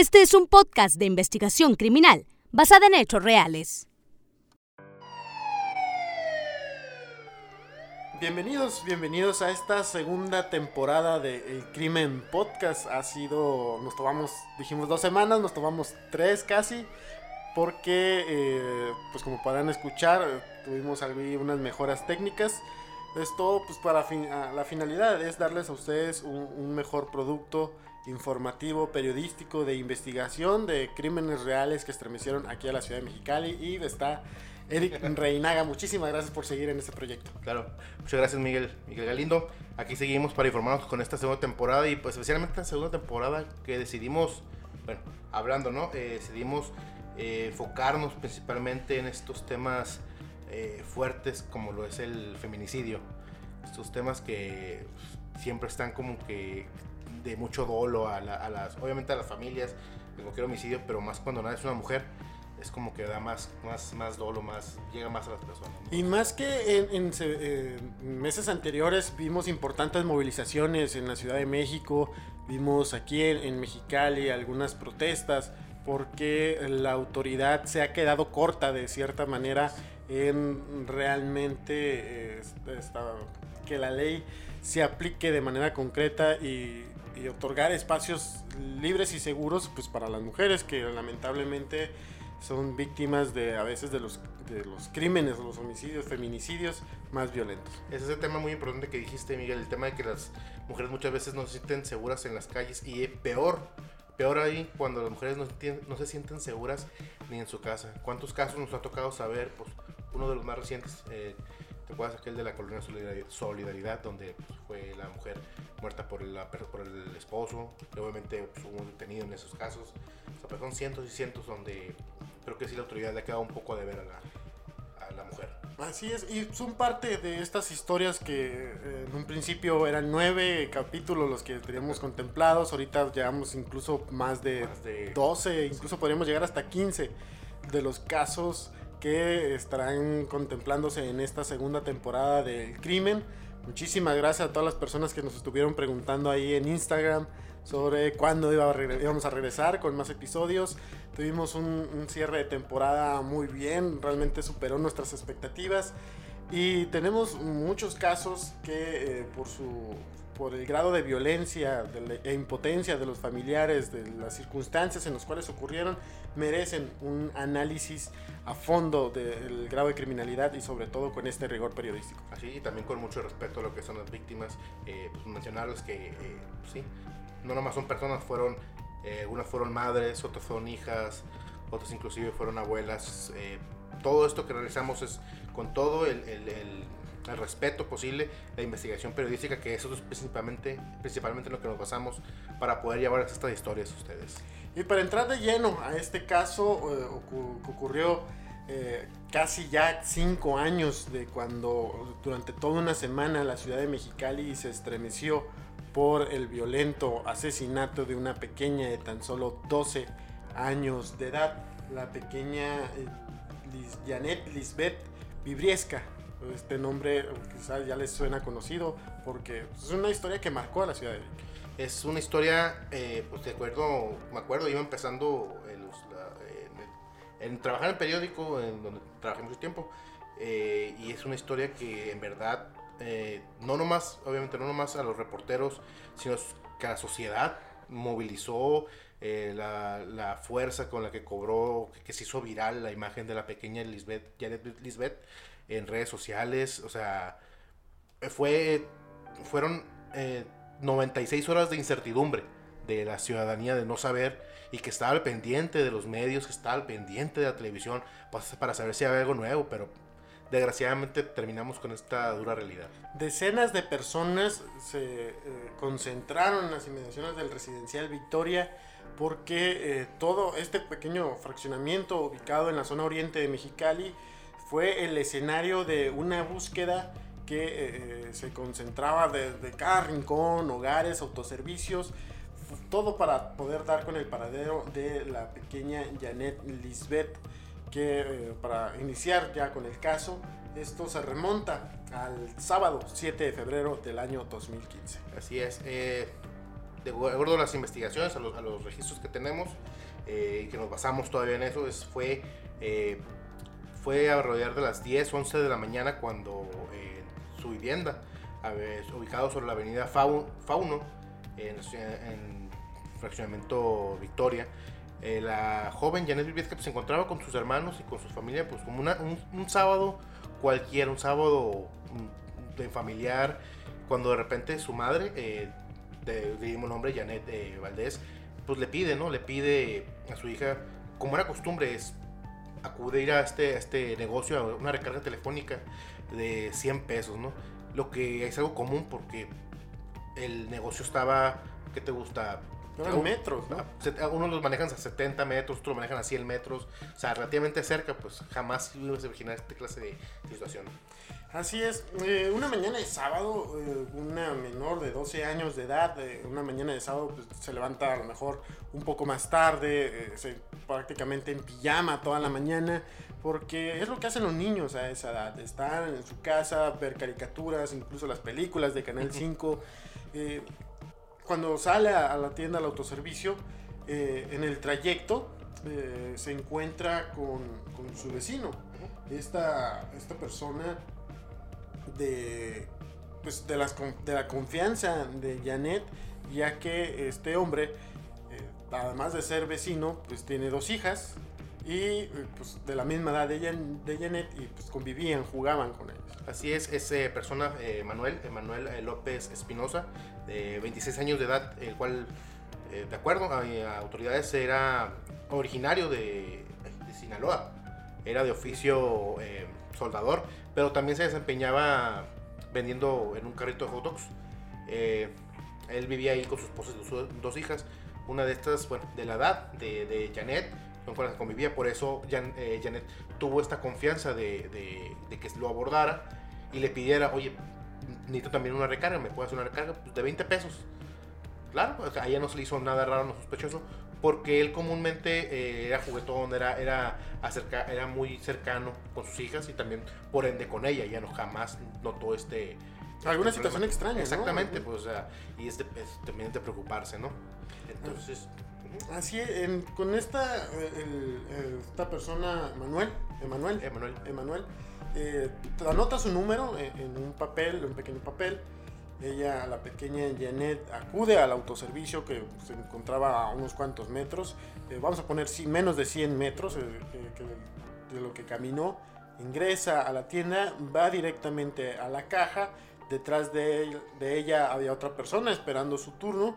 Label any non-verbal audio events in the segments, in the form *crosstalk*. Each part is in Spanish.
Este es un podcast de investigación criminal basada en hechos reales. Bienvenidos, bienvenidos a esta segunda temporada de Crimen Podcast. Ha sido, nos tomamos, dijimos dos semanas, nos tomamos tres casi, porque, eh, pues como podrán escuchar, tuvimos algunas mejoras técnicas. Esto, pues para la finalidad es darles a ustedes un, mejor producto informativo, periodístico, de investigación de crímenes reales que estremecieron aquí a la ciudad de Mexicali y está Eric Reinaga, muchísimas gracias por seguir en este proyecto. Claro, muchas gracias Miguel, Miguel Galindo. Aquí seguimos para informarnos con esta segunda temporada y pues especialmente esta segunda temporada que decidimos, bueno, hablando, ¿no? Eh, decidimos eh, enfocarnos principalmente en estos temas eh, fuertes como lo es el feminicidio. Estos temas que siempre están como que de mucho dolo a, las, obviamente a las familias, de cualquier homicidio, pero más cuando nada es una mujer es como que da más, más, más dolo, más, llega más a las personas. Y más que en, meses anteriores vimos importantes movilizaciones en la Ciudad de México, vimos aquí en, Mexicali algunas protestas, porque la autoridad se ha quedado corta de cierta manera en realmente eh, que la ley se aplique de manera concreta y, y otorgar espacios libres y seguros pues para las mujeres que lamentablemente son víctimas de a veces de los, de los crímenes, los homicidios, feminicidios más violentos. Ese es el tema muy importante que dijiste, Miguel, el tema de que las mujeres muchas veces no se sienten seguras en las calles y peor, peor ahí cuando las mujeres no, no se sienten seguras ni en su casa. ¿Cuántos casos nos ha tocado saber? Pues uno de los más recientes, eh, ¿te acuerdas aquel de la colonia Solidaridad, donde pues, fue la mujer muerta por, la, por el esposo, que obviamente pues, hubo un detenido en esos casos. O sea, son cientos y cientos donde creo que sí la autoridad le ha quedado un poco de ver a la, a la mujer. Así es, y son parte de estas historias que eh, en un principio eran nueve capítulos los que teníamos contemplados, ahorita llevamos incluso más de, más de 12, incluso podríamos llegar hasta 15 de los casos que estarán contemplándose en esta segunda temporada del crimen. Muchísimas gracias a todas las personas que nos estuvieron preguntando ahí en Instagram sobre cuándo iba íbamos a regresar con más episodios. Tuvimos un, cierre de temporada muy bien, realmente superó nuestras expectativas. Y tenemos muchos casos que eh, por su por el grado de violencia e impotencia de los familiares, de las circunstancias en las cuales ocurrieron, merecen un análisis a fondo del grado de criminalidad y sobre todo con este rigor periodístico. Así, y también con mucho respeto a lo que son las víctimas, eh, pues mencionarles que eh, sí, no nomás son personas, fueron, eh, unas fueron madres, otras fueron hijas, otras inclusive fueron abuelas. Eh, todo esto que realizamos es con todo el, el, el, respeto posible, la investigación periodística, que eso es principalmente, principalmente lo que nos basamos para poder llevar estas historias a ustedes. Y para entrar de lleno a este caso eh, que ocurrió casi ya cinco años de cuando durante toda una semana la ciudad de Mexicali se estremeció por el violento asesinato de una pequeña de tan solo 12 años de edad, la pequeña eh, Janet Lisbeth Vibriesca. Este nombre quizás ya les suena conocido porque es una historia que marcó a la ciudad de Es una historia, eh, pues de acuerdo, me acuerdo, iba empezando en, trabajar en periódico, en donde trabajé mucho tiempo, eh, y es una historia que en verdad eh, no nomás, obviamente no nomás a los reporteros, sino que a la sociedad movilizó eh, la, fuerza con la que cobró, que, se hizo viral la imagen de la pequeña Lisbeth, Janet Lisbeth en redes sociales, o sea, fue, fueron 96 eh, horas de incertidumbre de la ciudadanía de no saber y que estaba al pendiente de los medios, que estaba al pendiente de la televisión para saber si había algo nuevo, pero desgraciadamente terminamos con esta dura realidad. Decenas de personas se eh, concentraron en las inmediaciones del residencial Victoria porque eh, todo este pequeño fraccionamiento ubicado en la zona oriente de Mexicali fue el escenario de una búsqueda que eh, se concentraba desde cada rincón, hogares, autoservicios, todo para poder dar con el paradero de la pequeña Janet Lisbeth que eh, para iniciar ya con el caso, esto se remonta al sábado 7 de febrero del año 2015. Así es. Eh, de acuerdo a las investigaciones, a los, registros que tenemos, eh, que nos basamos todavía en eso, es, fue, fue alrededor de las 10, 11 de la mañana cuando eh, su vivienda, a ubicado sobre la avenida Fau- Fauno, en, en fraccionamiento Victoria, eh, la joven Janet Viviesca pues, se encontraba con sus hermanos y con su familia pues como una- un, un sábado cualquiera, un sábado mm, de familiar, cuando de repente su madre, eh, de, de mismo nombre, Janet eh, Valdés, pues le pide, ¿no? Le pide a su hija, como era costumbre, es acudir a este, a este negocio, a una recarga telefónica de 100 pesos, ¿no? Lo que es algo común porque el negocio estaba, ¿qué te gusta? Eran metros, ¿no? Unos los manejan a 70 metros, otros los manejan a 100 metros, o sea, relativamente cerca, pues jamás ibas a imaginar esta clase de situación. Así es, eh, una mañana de sábado, eh, una menor de 12 años de edad, eh, una mañana de sábado pues, se levanta a lo mejor un poco más tarde, eh, se- prácticamente en pijama toda la mañana, porque es lo que hacen los niños a esa edad, estar en su casa, ver caricaturas, incluso las películas de Canal *laughs* 5. Cuando sale a, la tienda al autoservicio, eh, en el trayecto eh, se encuentra con, su vecino. Esta, esta persona de, pues, de, las, de la confianza de Janet, ya que este hombre, eh, además de ser vecino, pues tiene dos hijas y pues, de la misma edad de, Jan- de Janet y pues convivían, jugaban con ellos. Así es, es eh, persona, eh, Manuel, Manuel eh, López Espinosa, de 26 años de edad, el cual, eh, de acuerdo a, a autoridades, era originario de, de Sinaloa. Era de oficio eh, soldador, pero también se desempeñaba vendiendo en un carrito de hot dogs. Eh, él vivía ahí con su esposa y sus dos hijas. Una de estas, bueno, de la edad de, de Janet, con las que convivía. Por eso Jan- eh, Janet tuvo esta confianza de, de- de que lo abordara y le pidiera, oye, necesito también una recarga, ¿me puedes hacer una recarga? Pues de 20 pesos. Claro, o sea, a ella no se le hizo nada raro, no sospechoso, porque él comúnmente eh, era juguetón, era, era, acerca, era muy cercano con sus hijas y también, por ende, con ella. Ya no jamás notó este... Alguna este situación problema. extraña, ¿no? Exactamente, pues, o sea, y es, de- es también de preocuparse, ¿no? Entonces. Así, en- con esta, el- el- esta persona, Manuel, Emanuel, Emanuel. Emanuel, eh, anota su número en, en un papel, un pequeño papel. Ella, la pequeña Janet, acude al autoservicio que se encontraba a unos cuantos metros. eh, vamos a poner sí, menos de 100 metros eh, que- que de lo que caminó. Ingresa a la tienda, va directamente a la caja. Detrás de, de ella había otra persona esperando su turno.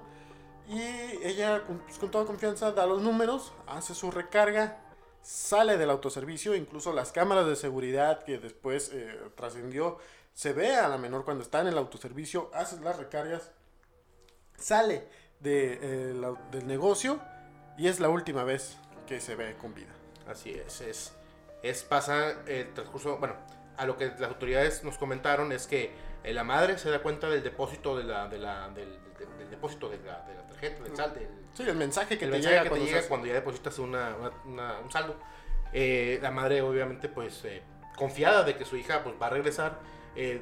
Y ella, pues, con toda confianza, da los números, hace su recarga, sale del autoservicio, incluso las cámaras de seguridad que después eh, trascendió, se ve a la menor cuando está en el autoservicio, hace las recargas, sale eh, del negocio y es la última vez que se ve con vida. Así es, es, es pasa el transcurso, bueno, a lo que las autoridades nos comentaron es que eh, la madre se da cuenta del depósito de la, de la, del, del- del depósito de la, de la tarjeta, del saldo, del, Sí, el mensaje que el te mensaje llega que te cuando llega se- cuando ya depositas una, una- una- un saldo. Eh, la madre obviamente pues eh, confiada de que su hija pues va a regresar, eh,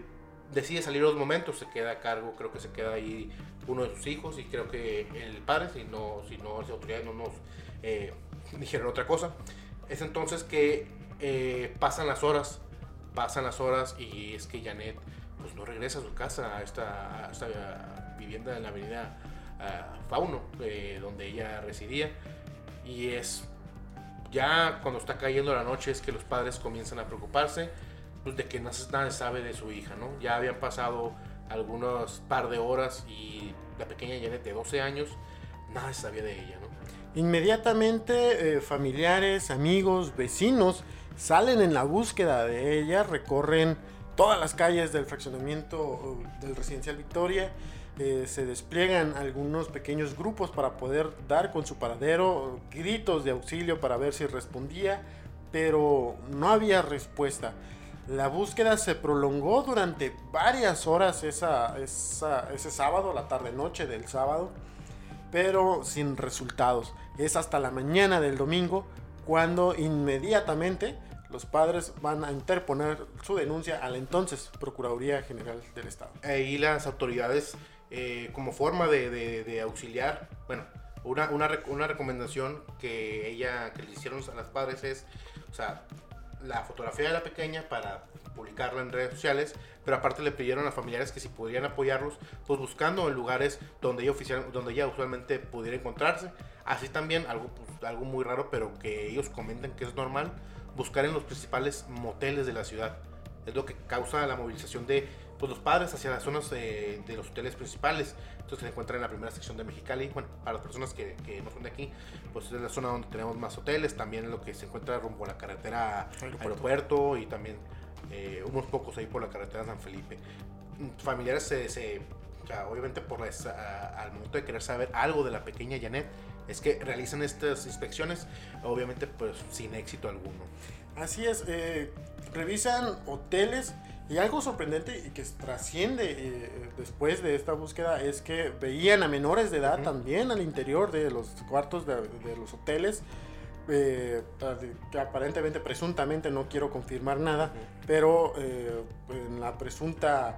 decide salir los momentos, se queda a cargo, creo que se queda ahí uno de sus hijos y creo que el padre, si no, si no las autoridades no nos eh, *laughs* dijeron otra cosa. Es entonces que pasan las horas, pasan las horas y es que Janet pues no regresa a su casa, a esta, a esta vivienda en la avenida ah, Fauno, eh, donde ella residía. Y es ya cuando está cayendo la noche es que los padres comienzan a preocuparse pues, de que se sabe de su hija, ¿no? Ya habían pasado algunos par de horas y la pequeña Janet de 12 años, nada se sabía de ella, ¿no? Inmediatamente eh, familiares, amigos, vecinos salen en la búsqueda de ella, recorren todas las calles del fraccionamiento del residencial Victoria, eh, se despliegan algunos pequeños grupos para poder dar con su paradero, gritos de auxilio para ver si respondía, pero no había respuesta. La búsqueda se prolongó durante varias horas esa- ese sábado, la tarde-noche del sábado pero sin resultados. Es hasta la mañana del domingo cuando inmediatamente los padres van a interponer su denuncia a la entonces Procuraduría General del Estado. Ahí las autoridades eh, como forma de, auxiliar, bueno, una, una, una recomendación que ella, que le hicieron a las padres es, o sea, la fotografía de la pequeña para publicarla en redes sociales, pero aparte le pidieron a familiares que si podrían apoyarlos, pues buscando en lugares donde ella, oficial, donde ella usualmente pudiera encontrarse. Así también, algo, pues, algo muy raro, pero que ellos comentan que es normal, buscar en los principales moteles de la ciudad. Es lo que causa la movilización de pues, los padres hacia las zonas de, de los hoteles principales. Entonces se encuentra en la primera sección de Mexicali. Bueno, para las personas que, que no son de aquí, pues es la zona donde tenemos más hoteles. También lo que se encuentra rumbo a la carretera Aeropuerto. aeropuerto, y también eh, unos pocos ahí por la carretera San Felipe. Familiares se, se- obviamente por la, al momento de querer saber algo de la pequeña Janet, es que realizan estas inspecciones, obviamente pues sin éxito alguno. Así es, eh, revisan hoteles y algo sorprendente y que trasciende eh, después de esta búsqueda es que veían a menores de edad también al interior de los cuartos de, de los hoteles. eh, que aparentemente, presuntamente, no quiero confirmar nada, pero eh, en la presunta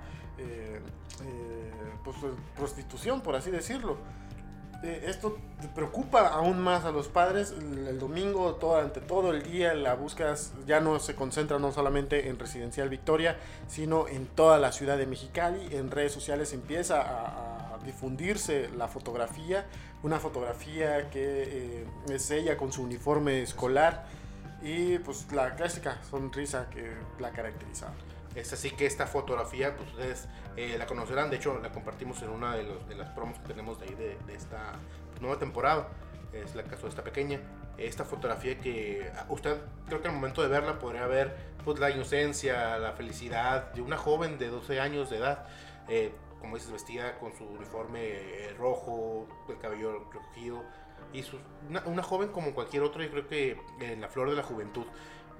pues, prostitución, por así decirlo. Eh, esto preocupa aún más a los padres. El, el domingo, todo, durante todo el día, la búsqueda ya no se concentra no solamente en Residencial Victoria, sino en toda la ciudad de Mexicali. En redes sociales empieza a, a difundirse la fotografía, una fotografía que eh, es ella con su uniforme escolar y pues la clásica sonrisa que la caracterizaba. Es así que esta fotografía, pues ustedes eh, la conocerán. De hecho, la compartimos en una de, las promos que tenemos de ahí de, esta nueva temporada. Es la caso de esta pequeña. Esta fotografía que ah, usted, creo que al momento de verla, podría ver pues, la inocencia, la felicidad de una joven de 12 años de edad. eh, como dices, vestida con su uniforme eh, rojo, el cabello recogido. Y una, joven como cualquier otro, yo creo que en la flor de la juventud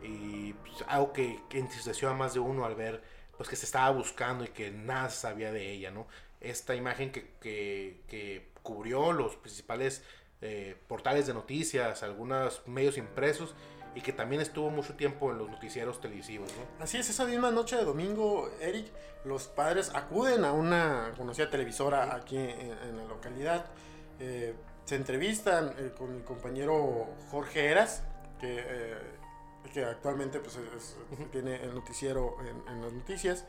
y pues, algo que, que entristeció a más de uno al ver pues que se estaba buscando y que nada se sabía de ella, ¿no? Esta imagen que, que, que cubrió los principales eh, portales de noticias, algunos medios impresos y que también estuvo mucho tiempo en los noticieros televisivos, ¿no? Así es, esa misma noche de domingo, Eric, los padres acuden a una conocida televisora aquí en, en la localidad. eh, se entrevistan eh, con mi compañero Jorge Eras, que, que actualmente pues, es- tiene el noticiero en, en las noticias.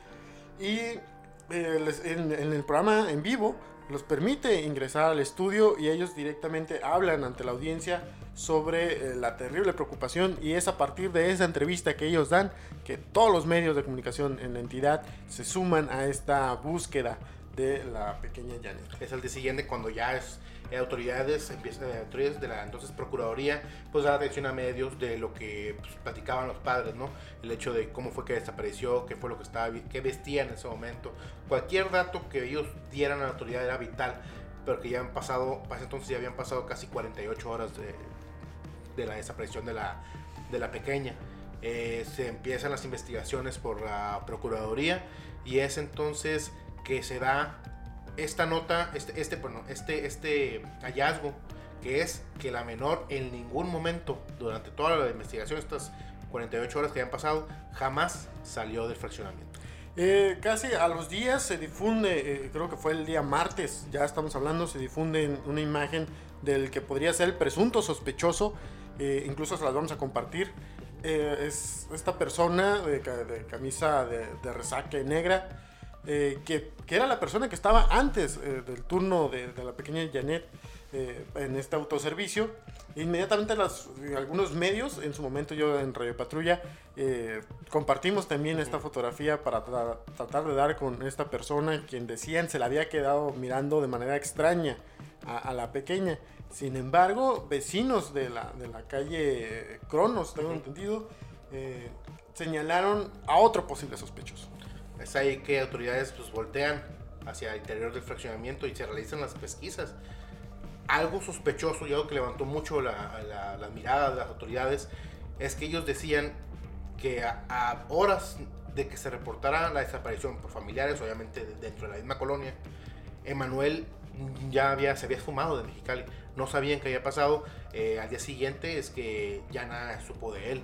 Y eh, les- en, en el programa en vivo los permite ingresar al estudio y ellos directamente hablan ante la audiencia sobre eh, la terrible preocupación y es a partir de esa entrevista que ellos dan que todos los medios de comunicación en la entidad se suman a esta búsqueda de la pequeña Janet. Es el día siguiente cuando ya es autoridades, empiezan, eh, autoridades de la entonces Procuraduría, pues dar atención a medios de lo que pues, platicaban los padres, ¿no? El hecho de cómo fue que desapareció, qué fue lo que estaba, qué vestía en ese momento. Cualquier dato que ellos dieran a la autoridad era vital, pero que ya han pasado, para ese entonces ya habían pasado casi 48 horas de, de la desaparición de la, de la pequeña. Eh, se empiezan las investigaciones por la Procuraduría y es entonces que se da esta nota, este, este, bueno, este, este hallazgo, que es que la menor en ningún momento durante toda la investigación, estas 48 horas que habían pasado, jamás salió del fraccionamiento. Eh, casi a los días se difunde, eh, creo que fue el día martes, ya estamos hablando, se difunde una imagen del que podría ser el presunto sospechoso, eh, incluso se las vamos a compartir. Es esta persona de, ca- de camisa de, de resaque negra, eh, que, que era la persona que estaba antes eh, del turno de, de la pequeña Janet eh, en este autoservicio. Inmediatamente las, algunos medios, en su momento yo en Radio Patrulla, eh, compartimos también esta fotografía para tra- tratar de dar con esta persona quien decían se la había quedado mirando de manera extraña a, a la pequeña. Sin embargo, vecinos de la, de la calle Cronos, tengo entendido, eh, señalaron a otro posible sospechoso. Es ahí que autoridades pues voltean hacia el interior del fraccionamiento y se realizan las pesquisas. Algo sospechoso y algo que levantó mucho la, la, la mirada de las autoridades es que ellos decían que a, a horas de que se reportara la desaparición por familiares, obviamente de- dentro de la misma colonia, Emanuel ya había, se había esfumado de Mexicali. No sabían qué había pasado. Eh, al día siguiente es que ya nada supo de él.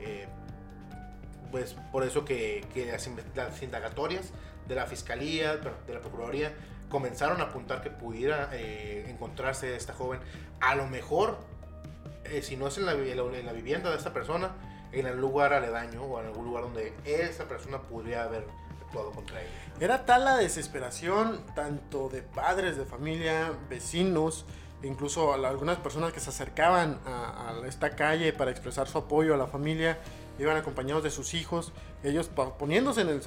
Eh, pues por eso que, que las, las indagatorias de la fiscalía, de la procuraduría, comenzaron a apuntar que pudiera eh, encontrarse esta joven. A lo mejor, eh, si no es en la, en la vivienda de esta persona, en el lugar aledaño o en algún lugar donde esa persona podría haber actuado contra ella. Era tal la desesperación tanto de padres de familia, vecinos, incluso algunas personas que se acercaban a, a, esta calle para expresar su apoyo a la familia, iban acompañados de sus hijos, ellos poniéndose en el,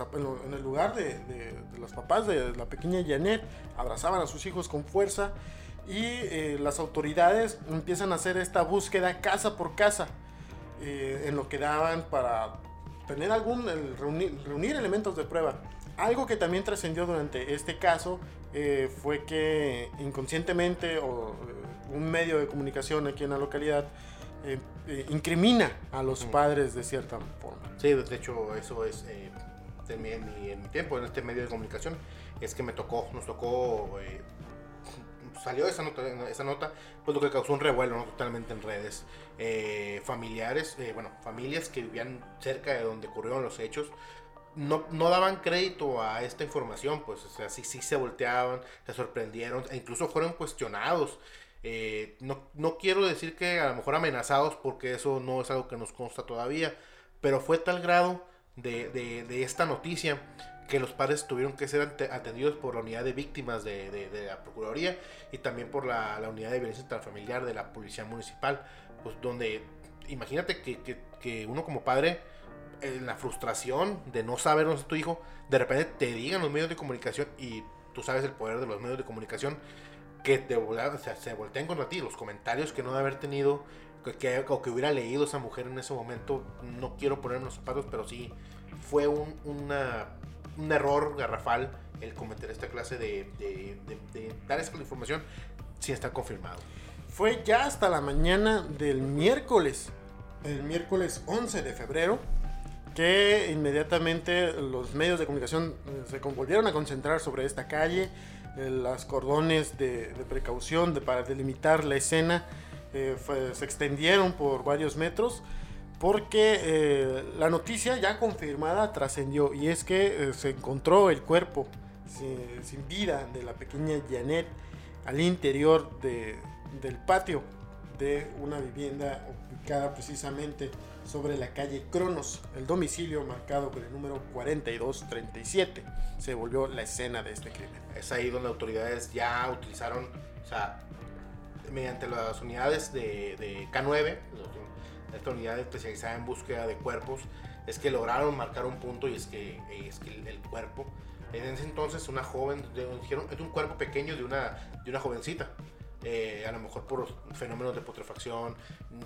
en el lugar de, de, de, los papás de la pequeña Janet, abrazaban a sus hijos con fuerza y eh, las autoridades empiezan a hacer esta búsqueda casa por casa, eh, en lo que daban para tener algún, reunir, reunir elementos de prueba. Algo que también trascendió durante este caso eh, fue que inconscientemente o eh, un medio de comunicación aquí en la localidad eh, eh, incrimina a los padres de cierta forma. Sí, de hecho eso es mi, en, mi, en, mi, tiempo en este medio de comunicación es que me tocó, nos tocó, salió esa nota, esa nota, pues lo que causó un revuelo ¿no? totalmente en redes. familiares, bueno, familias que vivían cerca de donde ocurrieron los hechos, no, no, daban crédito a esta información, pues, o sea, sí, sí se volteaban, se sorprendieron, e incluso fueron cuestionados. Eh, no, no, quiero decir que a lo mejor amenazados, porque eso no es algo que nos consta todavía, pero fue tal grado de, de, de esta noticia que los padres tuvieron que ser atendidos por la unidad de víctimas de, de la Procuraduría y también por la, la, unidad de violencia intrafamiliar de la Policía Municipal, pues donde imagínate que, que, que uno como padre en la frustración de no saber dónde está tu hijo, de repente te digan los medios de comunicación y tú sabes el poder de los medios de comunicación que te o sea, se voltean contra ti, los comentarios que no de haber tenido que, que, o que hubiera leído esa mujer en ese momento, no quiero ponerme los zapatos, pero sí fue un, una, un error garrafal el cometer esta clase de, de, de, de dar esa información sin estar confirmado. Fue ya hasta la mañana del miércoles, el miércoles 11 de febrero, que inmediatamente los medios de comunicación se volvieron a concentrar sobre esta calle, las cordones de, precaución de, para delimitar la escena eh, se extendieron por varios metros porque eh, la noticia ya confirmada trascendió y es que eh, se encontró el cuerpo sin, sin, vida de la pequeña Janet al interior de, del patio de una vivienda ubicada precisamente sobre la calle Cronos, el domicilio marcado con el número 4237. Se volvió la escena de este crimen. Es ahí donde autoridades ya utilizaron, o sea, mediante las unidades de, de K9, esta unidad especializada en búsqueda de cuerpos, es que lograron marcar un punto y es que, es que el, cuerpo, en ese entonces una joven, dijeron, es un cuerpo pequeño de una, de una jovencita. Eh, a lo mejor por fenómenos de putrefacción,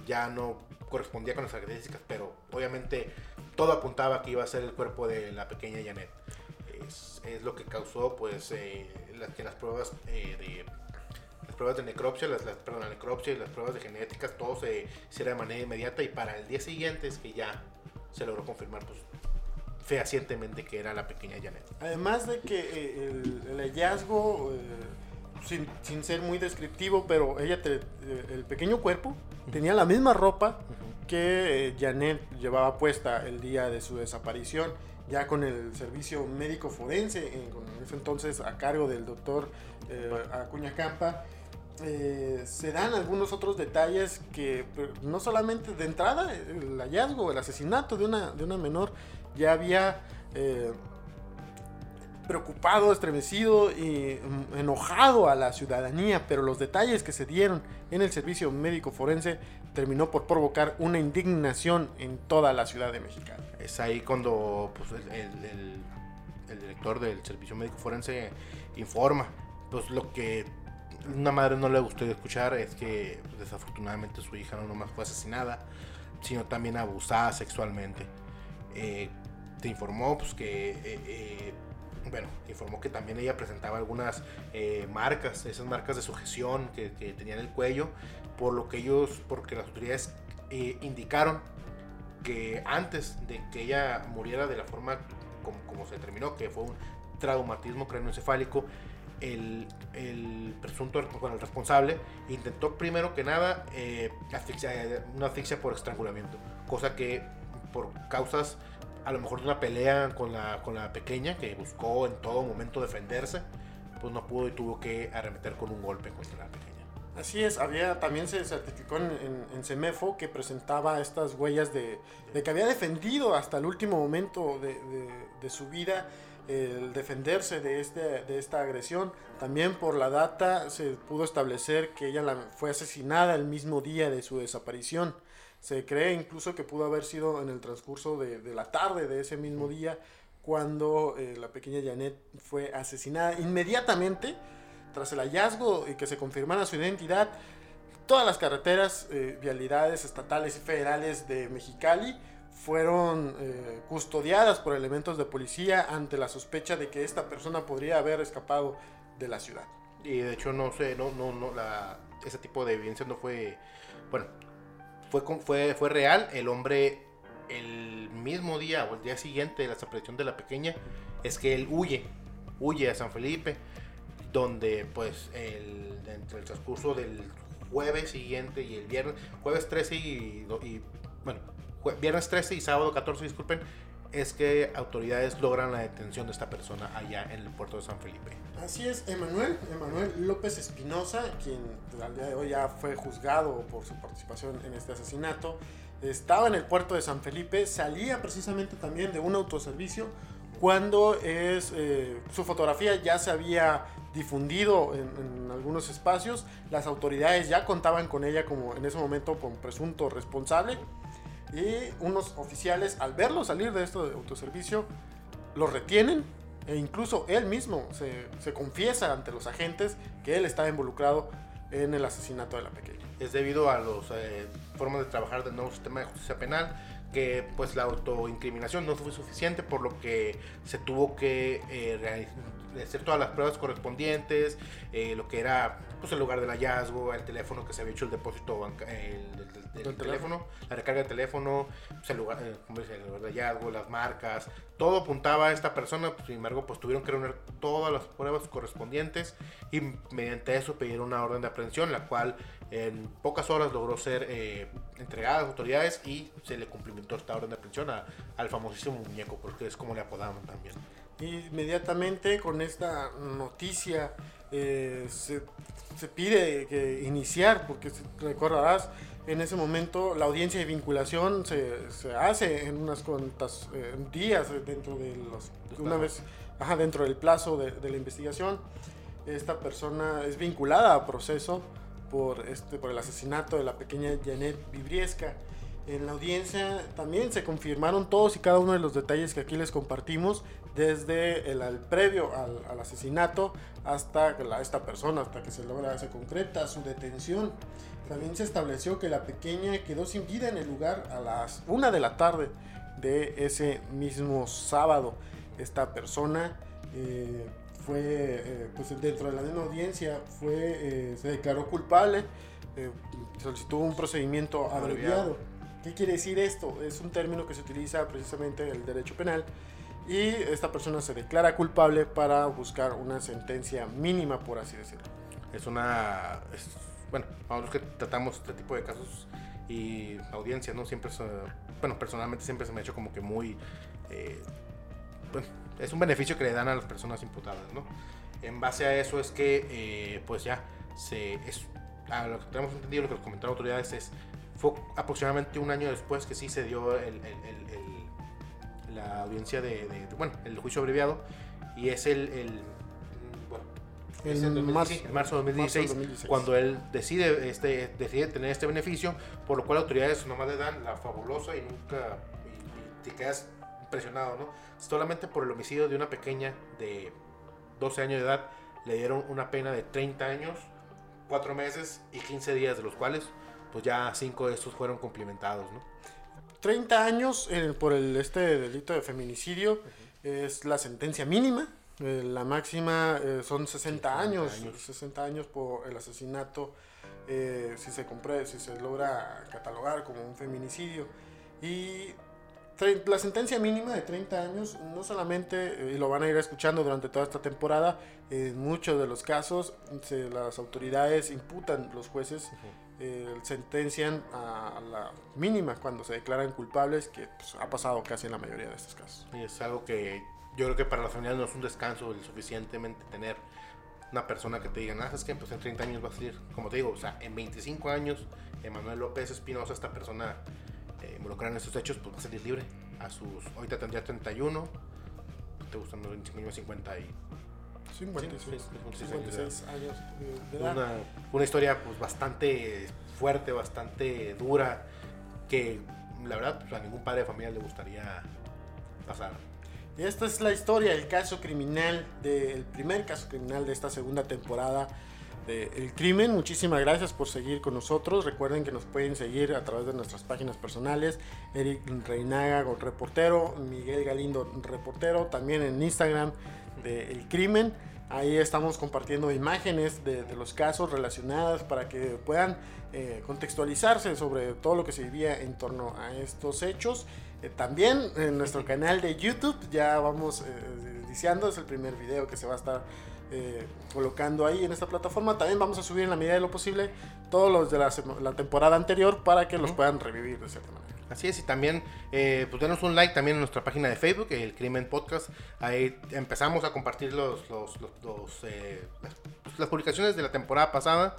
ya no correspondía con las características, pero obviamente todo apuntaba que iba a ser el cuerpo de la pequeña Janet. Es, es lo que causó pues eh, la, que las pruebas eh, de las pruebas de necropsia, las, las, perdón, la necropsia y las pruebas de genéticas, todo se hiciera de manera inmediata y para el día siguiente es que ya se logró confirmar pues fehacientemente que era la pequeña Janet. Además de que el, hallazgo sin, ser muy descriptivo, pero ella, te, el pequeño cuerpo, tenía la misma ropa que eh, Janet llevaba puesta el día de su desaparición, ya con el servicio médico forense, eh, con ese entonces a cargo del doctor eh, Acuña Campa. Eh, se dan algunos otros detalles que no solamente de entrada el hallazgo, el asesinato de una, de una menor ya había preocupado, estremecido y mm, enojado a la ciudadanía, pero los detalles que se dieron en el servicio médico forense terminó por provocar una indignación en toda la ciudad de México. Es ahí cuando pues, el, el, el, director del servicio médico forense informa, pues lo que una madre no le gustó escuchar es que pues, desafortunadamente su hija no nomás fue asesinada, sino también abusada sexualmente. Eh, te informó pues que eh, eh, bueno, informó que también ella presentaba algunas eh, marcas, esas marcas de sujeción que, que, tenía en el cuello, por lo que ellos, porque las autoridades eh, indicaron que antes de que ella muriera de la forma como, como se determinó, que fue un traumatismo craneoencefálico, el, el, presunto, bueno, el responsable intentó primero que nada eh, asfixia, una asfixia por estrangulamiento, cosa que por causas a lo mejor una pelea con la, con la pequeña que buscó en todo momento defenderse, pues no pudo y tuvo que arremeter con un golpe contra la pequeña. Así es, había, también se certificó en, en, Semefo que presentaba estas huellas de, de, que había defendido hasta el último momento de, de, de su vida el defenderse de, este, de esta agresión. También por la data se pudo establecer que ella la, fue asesinada el mismo día de su desaparición. Se cree incluso que pudo haber sido en el transcurso de, de la tarde de ese mismo día cuando eh, la pequeña Janet fue asesinada. Inmediatamente, tras el hallazgo y que se confirmara su identidad, todas las carreteras, eh, vialidades estatales y federales de Mexicali fueron eh, custodiadas por elementos de policía ante la sospecha de que esta persona podría haber escapado de la ciudad. Y de hecho no sé, no, no, no, la, ese tipo de evidencia no fue, bueno, fue, fue, fue real. El hombre el mismo día o el día siguiente de la desaparición de la pequeña es que él huye, huye a San Felipe, donde pues el, entre el transcurso del jueves siguiente y el viernes, jueves 13 y, bueno, viernes 13 y sábado 14, disculpen, es que autoridades logran la detención de esta persona allá en el puerto de San Felipe. Así es, Emanuel, Emanuel López Espinosa, quien al día de hoy ya fue juzgado por su participación en este asesinato, estaba en el puerto de San Felipe, salía precisamente también de un autoservicio cuando es, eh, su fotografía ya se había difundido en, en, algunos espacios, las autoridades ya contaban con ella como en ese momento como presunto responsable y unos oficiales al verlo salir de esto de autoservicio lo retienen e incluso él mismo se, se confiesa ante los agentes que él estaba involucrado en el asesinato de la pequeña. Es debido a las eh, formas de trabajar del nuevo sistema de justicia penal que pues la autoincriminación no fue suficiente por lo que se tuvo que eh, hacer todas las pruebas correspondientes, eh, lo que era pues, el lugar del hallazgo, el teléfono que se había hecho el depósito el, del, teléfono, la recarga de teléfono, pues, el, lugar, eh, el lugar de hallazgo, las marcas, todo apuntaba a esta persona, pues, sin embargo pues tuvieron que reunir todas las pruebas correspondientes y mediante eso pidieron una orden de aprehensión, la cual en pocas horas logró ser eh, entregada a las autoridades y se le cumplimentó esta orden de aprehensión al famosísimo muñeco, porque es como le apodaban también. Inmediatamente con esta noticia eh, se, se, pide que iniciar, porque recordarás, en ese momento la audiencia de vinculación se, se hace en unas cuantas eh, días dentro de los una vez ajá, dentro del plazo de, de, la investigación esta persona es vinculada a proceso por este por el asesinato de la pequeña Janet Vibriesca en la audiencia también se confirmaron todos y cada uno de los detalles que aquí les compartimos, desde el, el previo al, al, asesinato hasta la, esta persona, hasta que se logra, se concreta su detención. También se estableció que la pequeña quedó sin vida en el lugar a las una de la tarde de ese mismo sábado. Esta persona eh, fue, eh, pues dentro de la misma audiencia, fue, eh, se declaró culpable, eh, solicitó un procedimiento abreviado. ¿Qué quiere decir esto? Es un término que se utiliza precisamente en el derecho penal y esta persona se declara culpable para buscar una sentencia mínima, por así decirlo. Es una... Es, bueno, los que tratamos este tipo de casos y audiencias, ¿no? Siempre, bueno, personalmente siempre se me ha hecho como que muy... Eh, bueno, es un beneficio que le dan a las personas imputadas, ¿no? En base a eso es que, eh, pues ya, se, es, a lo que tenemos entendido, lo que comentaron autoridades es fue aproximadamente un año después que sí se dio el, el, el, la audiencia de, de, bueno, el juicio abreviado y es el, bueno, es el marzo, sí, marzo, de 2016, marzo 2016, cuando él decide, este, decide tener este beneficio, por lo cual las autoridades nomás le dan la fabulosa y nunca, y, y te quedas impresionado, ¿no? Solamente por el homicidio de una pequeña de 12 años de edad le dieron una pena de 30 años, 4 meses y 15 días, de los cuales pues ya cinco de estos fueron cumplimentados, ¿no? 30 años eh, por el, este delito de feminicidio uh -huh. es la sentencia mínima. Eh, la máxima eh, son 60, 60 años, años, 60 años por el asesinato, eh, si, se compre, si se logra catalogar como un feminicidio. Y la sentencia mínima de 30 años, no solamente, y lo van a ir escuchando durante toda esta temporada, en muchos de los casos se, las autoridades imputan, los jueces, uh -huh eh, sentencian a, la mínima cuando se declaran culpables, que pues, ha pasado casi en la mayoría de estos casos. Y es algo que yo creo que para las familias no es un descanso el suficientemente tener una persona que te diga, ah, es que pues en 30 años va a salir, como te digo, o sea, en 25 años, Emanuel López Espinosa, esta persona eh, involucrada en estos hechos, pues va a salir libre. A sus, ahorita tendría 31, te gustan los 25 años, 50 y 56, Sí, 56 56 años de- de edad. una, una historia pues bastante fuerte, bastante dura, que la verdad pues, a ningún padre de familia le gustaría pasar. Y esta es la historia, el caso criminal, del primer caso criminal de esta segunda temporada de El Crimen. Muchísimas gracias por seguir con nosotros. Recuerden que nos pueden seguir a través de nuestras páginas personales. Eric Reinaga, reportero. Miguel Galindo, reportero. También en Instagram de El Crimen. Ahí estamos compartiendo imágenes de, los casos relacionadas para que puedan eh, contextualizarse sobre todo lo que se vivía en torno a estos hechos. Eh, también en nuestro canal de YouTube ya vamos eh, iniciando, es el primer video que se va a estar eh, colocando ahí en esta plataforma. También vamos a subir en la medida de lo posible todos los de la, temporada anterior para que los puedan revivir de cierta manera. Así es, y también, eh, pues denos un like también en nuestra página de Facebook, el Crimen Podcast. Ahí empezamos a compartir los, los, los- los, eh, las, las publicaciones de la temporada pasada,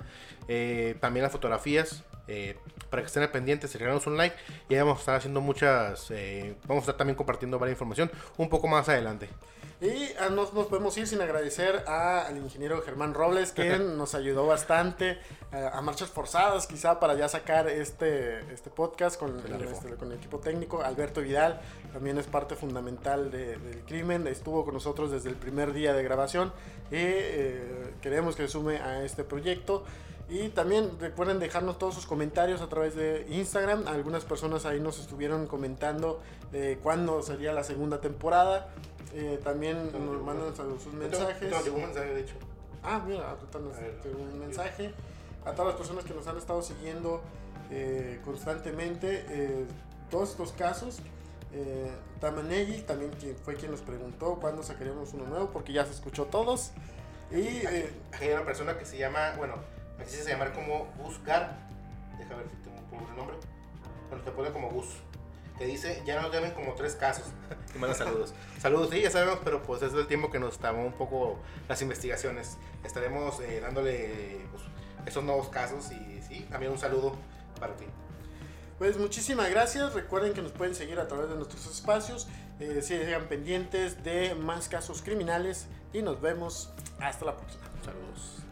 eh, también las fotografías, eh, para que estén al pendientes y regalarnos un like. Y ahí vamos a estar haciendo muchas, eh, vamos a estar también compartiendo varias información un poco más adelante. Y ah, no nos podemos ir sin agradecer a- al ingeniero Germán Robles, que *laughs* nos ayudó bastante eh, a marchas forzadas, quizá para ya sacar este, este podcast con, rifó. este, con el equipo técnico. Alberto Vidal también es parte fundamental de- del crimen, estuvo con nosotros desde el primer día de grabación y eh, queremos que se sume a este proyecto. Y también recuerden dejarnos todos sus comentarios a través de Instagram. Algunas personas ahí nos estuvieron comentando eh, cuándo sería la segunda temporada. Eh, también nos mandan sus mensajes. No, llegó un mensaje, de hecho. Ah, mira, ahorita nos llegó un mensaje. A todas las personas que nos han estado siguiendo eh, constantemente, eh, todos estos casos. Eh, Tamanegi también quien fue quien nos preguntó cuándo sacaríamos uno nuevo, porque ya se escuchó todos. Y Hay una persona que se llama, bueno, aquí se llamar como Buscar. Deja ver si tengo un nombre. Bueno, te pone como Gus. Que dice, ya nos deben como tres casos. *laughs* Y manda saludos. saludos, sí, ya sabemos, pero pues es del tiempo que nos tomó un poco las investigaciones. Estaremos eh, dándole pues, esos nuevos casos y sí, también un saludo para ti. Pues muchísimas gracias. Recuerden que nos pueden seguir a través de nuestros espacios. Eh, sigan pendientes de más casos criminales. Y nos vemos hasta la próxima. Saludos.